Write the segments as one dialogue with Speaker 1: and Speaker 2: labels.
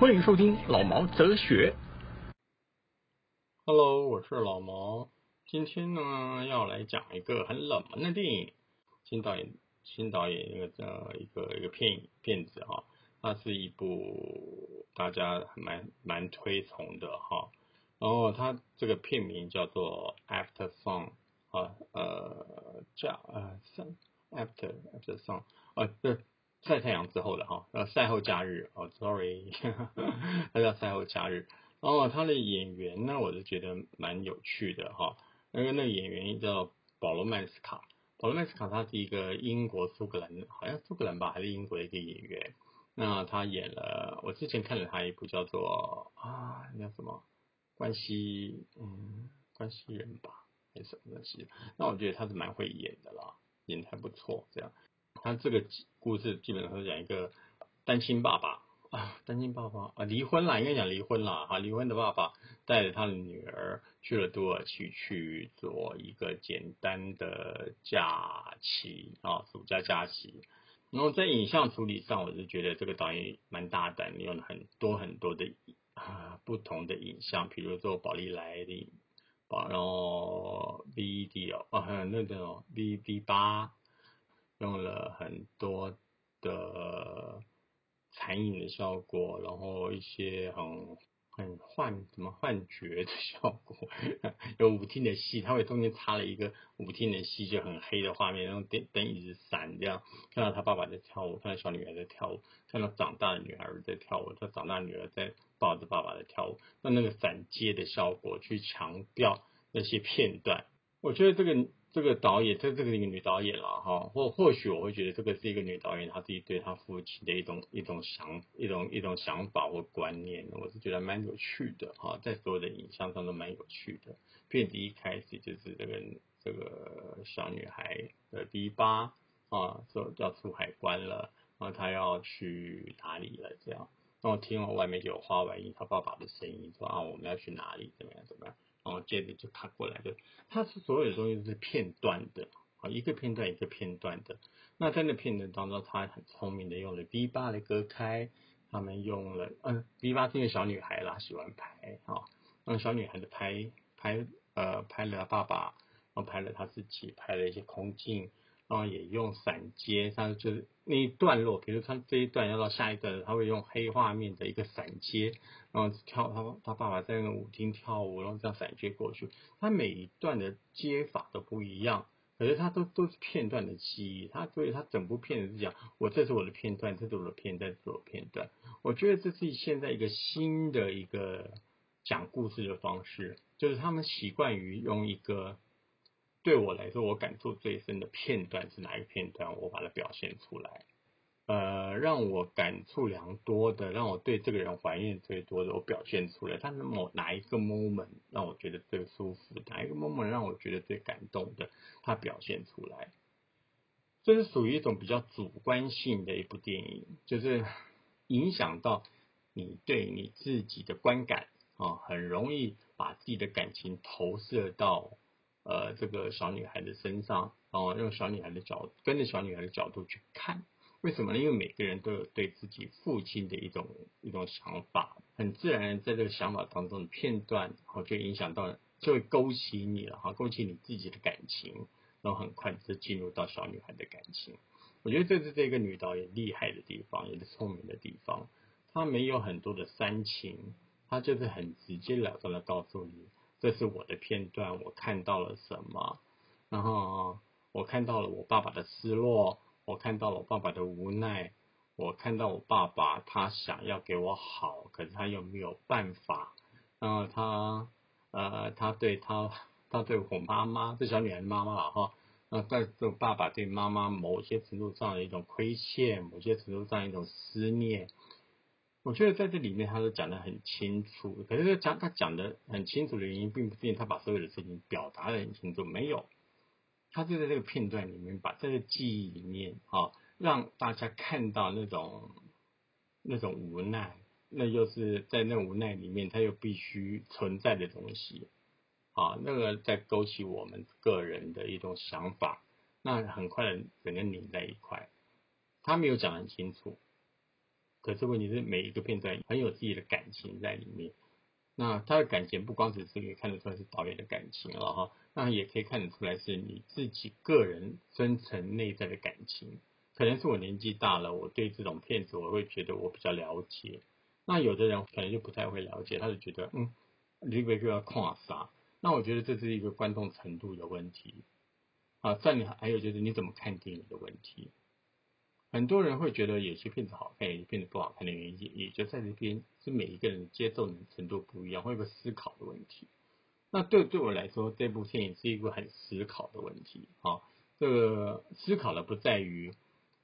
Speaker 1: 欢迎收听老毛哲学。Hello，我是老毛。今天呢，要来讲一个很冷门的电影，新导演新导演一个呃一个一个片片子哈，它是一部大家蛮蛮推崇的哈。然后它这个片名叫做 After Song 啊呃叫呃 Sun After After Song 啊对。晒太阳之后的哈，呃，赛后假日哦，sorry，它叫赛后假日。然后他的演员呢，我是觉得蛮有趣的哈。那个那个演员叫保罗曼斯卡，保罗曼斯卡他是一个英国苏格兰，好像苏格兰吧，还是英国的一个演员。那他演了，我之前看了他一部叫做啊，叫什么关系，嗯，关系人吧，还是什么东西？那我觉得他是蛮会演的啦，演的还不错，这样。他这个故事基本上是讲一个单亲爸爸啊，单亲爸爸啊，离婚了，应该讲离婚了哈，离婚的爸爸带着他的女儿去了土耳其去做一个简单的假期啊，暑假假期。然后在影像处理上，我是觉得这个导演蛮大胆，用了很多很多的啊不同的影像，比如说宝丽来的，然后 V D 哦啊那个 V V 八。用了很多的残影的效果，然后一些很很幻什么幻觉的效果，有舞厅的戏，他会中间插了一个舞厅的戏，就很黑的画面，然后灯灯一直闪，这样看到他爸爸在跳舞，看到小女孩在跳舞，看到长大的女孩在跳舞，他长大女儿在抱着爸爸在跳舞，那那个闪接的效果去强调那些片段，我觉得这个。这个导演，这这个一个女导演了哈，或或许我会觉得这个是一个女导演，她自己对她父亲的一种一种想一种一种想法或观念，我是觉得蛮有趣的哈，在所有的影像上都蛮有趣的。片子一开始就是这个这个小女孩的第八啊，说要出海关了，然后她要去哪里了这样，然后听完外面就有花外音，她爸爸的声音说啊我们要去哪里怎么样怎么样。然后接着就卡过来，的它是所有的东西都是片段的啊，一个片段一个片段的。那在那片段当中，他很聪明的用了 V 八来隔开，他们用了嗯 V 八这个小女孩啦，喜欢拍啊，让小女孩的拍拍呃拍了爸爸，然后拍了他自己，拍了一些空镜。然后也用闪接，他就是那一段落，比如他这一段要到下一段，他会用黑画面的一个闪接，然后跳他他爸爸在那个舞厅跳舞，然后这样闪接过去。他每一段的接法都不一样，可是他都都是片段的记忆，他所以他整部片子是讲，我这是我的片段，这是我的片段，这是我的片段。我觉得这是现在一个新的一个讲故事的方式，就是他们习惯于用一个。对我来说，我感触最深的片段是哪一个片段？我把它表现出来。呃，让我感触良多的，让我对这个人怀念最多的，我表现出来。他某哪一个 moment 让我觉得最舒服？哪一个 moment 让我觉得最感动的？他表现出来。这是属于一种比较主观性的一部电影，就是影响到你对你自己的观感啊，很容易把自己的感情投射到。呃，这个小女孩的身上，然后用小女孩的角，跟着小女孩的角度去看，为什么呢？因为每个人都有对自己父亲的一种一种想法，很自然在这个想法当中的片段，好就影响到，就会勾起你了哈，勾起你自己的感情，然后很快就进入到小女孩的感情。我觉得这是这个女导演厉害的地方，也是聪明的地方。她没有很多的煽情，她就是很直截了当的告诉你。这是我的片段，我看到了什么？然后我看到了我爸爸的失落，我看到了我爸爸的无奈，我看到我爸爸他想要给我好，可是他又没有办法。然后他呃，他对他，他对我妈妈，这小女孩的妈妈了哈。那在这爸爸对妈妈某些程度上的一种亏欠，某些程度上一种思念。我觉得在这里面他都讲得很清楚，可是讲他讲的很清楚的原因，并不是他把所有的事情表达的很清楚，没有，他就在这个片段里面把这个记忆里面啊，让大家看到那种那种无奈，那又是在那无奈里面，他又必须存在的东西，啊，那个在勾起我们个人的一种想法，那很快的整个拧在一块，他没有讲很清楚。可是问题是每一个片段很有自己的感情在里面，那他的感情不光只是可以看得出来是导演的感情了哈，那也可以看得出来是你自己个人深层内在的感情。可能是我年纪大了，我对这种片子我会觉得我比较了解。那有的人可能就不太会了解，他就觉得嗯，李维就要跨啥？那我觉得这是一个观众程度的问题啊。再你还有就是你怎么看电影的问题。很多人会觉得有些片子好看，有些片子不好看的原因，也也就在这边是每一个人接受的程度不一样，会有个思考的问题。那对对我来说，这部电影是一个很思考的问题啊。这个思考的不在于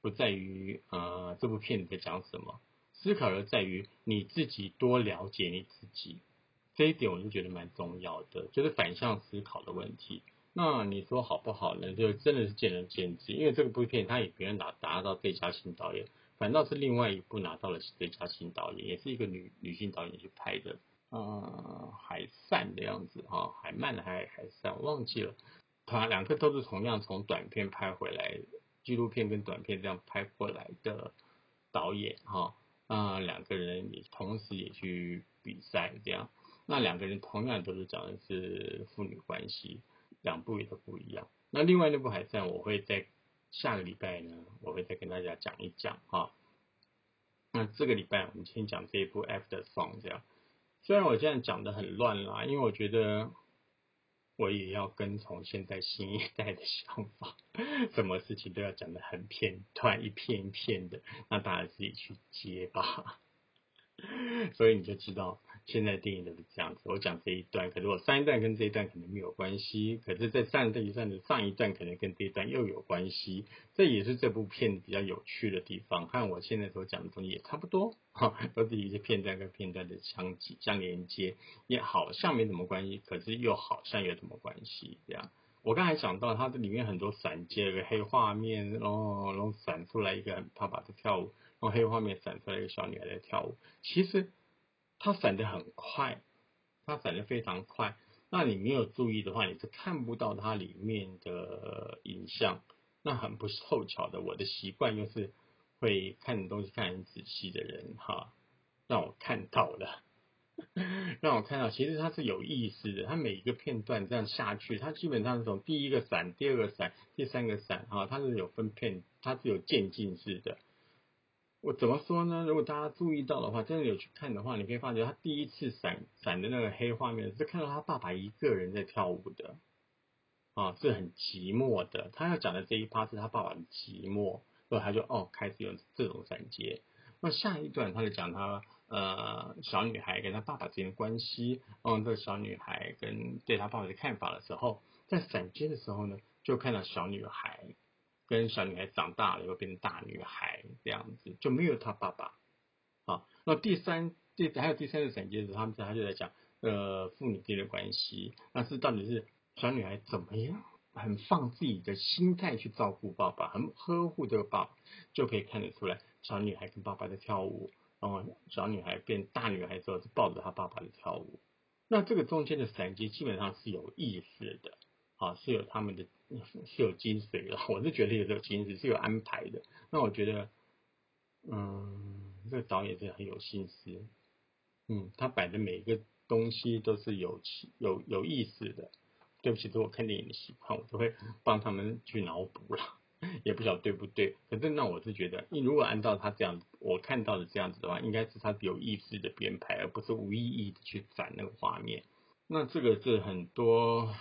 Speaker 1: 不在于呃这部片子在讲什么，思考的在于你自己多了解你自己。这一点我就觉得蛮重要的，就是反向思考的问题。那你说好不好呢？就真的是见仁见智，因为这个部片他也别人拿达到最佳新导演，反倒是另外一部拿到了最佳新导演，也是一个女女性导演去拍的，呃，海散的样子哈，海曼的还海散，忘记了，他两个都是同样从短片拍回来，纪录片跟短片这样拍过来的导演哈，啊，两个人也同时也去比赛这样，那两个人同样都是讲的是父女关系。两部也都不一样。那另外那部海战，我会在下个礼拜呢，我会再跟大家讲一讲哈。那这个礼拜我们先讲这一部 After Song 这样。虽然我这样讲的很乱啦，因为我觉得我也要跟从现在新一代的想法，什么事情都要讲的很片段，一片一片的，那大家自己去接吧。所以你就知道。现在电影都是这样子，我讲这一段，可是我上一段跟这一段可能没有关系，可是，在上这一段的上一段可能跟这一段又有关系，这也是这部片比较有趣的地方，和我现在所讲的东西也差不多，哈，都是一些片段跟片段的相相连接，也好像没什么关系，可是又好像有什么关系，这样。我刚才讲到它这里面很多闪接，个黑画面，然后然后闪出来一个爸爸在跳舞，然后黑画面闪出来一个小女孩在跳舞，其实。它闪的很快，它闪的非常快。那你没有注意的话，你是看不到它里面的影像。那很不凑巧的，我的习惯又是会看东西看很仔细的人哈，让我看到了，让我看到，其实它是有意思的。它每一个片段这样下去，它基本上是从第一个闪、第二个闪、第三个闪哈，它是有分片，它是有渐进式的。我怎么说呢？如果大家注意到的话，真的有去看的话，你可以发觉他第一次闪闪的那个黑画面是看到他爸爸一个人在跳舞的，啊，是很寂寞的。他要讲的这一趴是他爸爸的寂寞，所以他就哦开始有这种闪接。那下一段他就讲他呃小女孩跟他爸爸之间的关系，嗯，这个小女孩跟对他爸爸的看法的时候，在闪接的时候呢，就看到小女孩。跟小女孩长大了以后变成大女孩这样子，就没有他爸爸。好，那第三第还有第三个闪接是他们他就在讲呃父女之间的关系，那是到底是小女孩怎么样很放自己的心态去照顾爸爸，很呵护这个爸爸，就可以看得出来小女孩跟爸爸在跳舞，然后小女孩变大女孩之后是抱着她爸爸的跳舞。那这个中间的闪接基本上是有意思的，好是有他们的。是有精髓的，我是觉得有这个精髓是有安排的。那我觉得，嗯，这个导演真的很有心思，嗯，他摆的每一个东西都是有有有意思的。对不起，是我看电影的习惯，我都会帮他们去脑补了，也不晓得对不对。可是那我是觉得，你如果按照他这样我看到的这样子的话，应该是他有意识的编排，而不是无意义的去展那个画面。那这个是很多。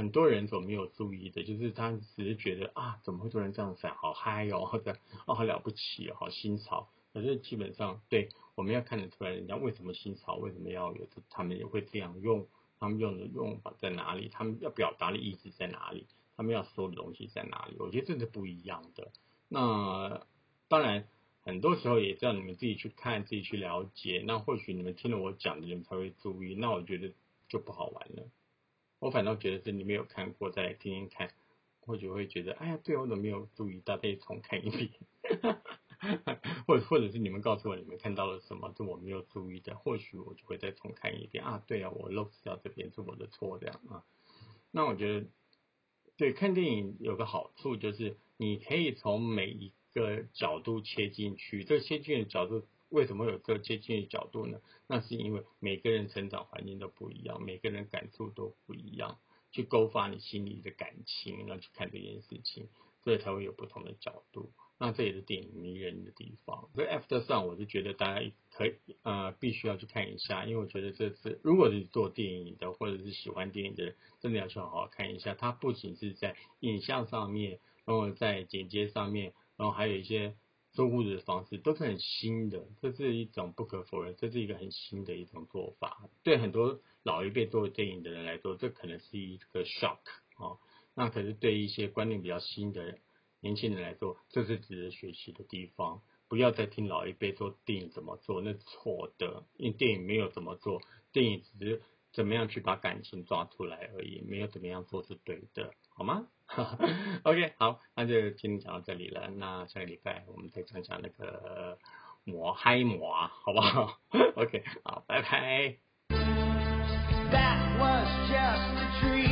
Speaker 1: 很多人所没有注意的，就是他只是觉得啊，怎么会突然这样闪，好嗨哦，或者哦，好了不起哦，好新潮。可是基本上，对我们要看得出来，人家为什么新潮，为什么要有，他们也会这样用，他们用的用法在哪里，他们要表达的意思在哪里，他们要说的东西在哪里，我觉得这是不一样的。那当然。很多时候也叫你们自己去看，自己去了解。那或许你们听了我讲的，你们才会注意。那我觉得就不好玩了。我反倒觉得是你没有看过，再来听听看，或许会觉得，哎呀，对我怎么没有注意到，再重看一遍。或或者是你们告诉我你们看到了什么，是我没有注意的，或许我就会再重看一遍啊。对啊，我漏掉这边是我的错，这样啊。那我觉得，对看电影有个好处就是，你可以从每一个角度切进去。这切进的角度为什么有这接近的角度呢？那是因为每个人成长环境都不一样，每个人感触都不一样，去勾发你心里的感情，然后去看这件事情，所以才会有不同的角度。那这也是电影迷人的地方。所以 After Sun 我就觉得大家可以呃必须要去看一下，因为我觉得这次如果是做电影的或者是喜欢电影的人，真的要去好好看一下。它不仅是在影像上面，然后在剪接上面，然后还有一些做故事的方式都是很新的，这是一种不可否认，这是一个很新的一种做法。对很多老一辈做电影的人来说，这可能是一个 shock 哦。那可是对一些观念比较新的。年轻人来说，这是值得学习的地方。不要再听老一辈说电影怎么做，那是错的。因为电影没有怎么做，电影只是怎么样去把感情抓出来而已，没有怎么样做是对的，好吗？OK，好，那就今天讲到这里了。那下个礼拜我们再讲讲那个魔嗨魔，好不好？OK，好，拜拜。That was just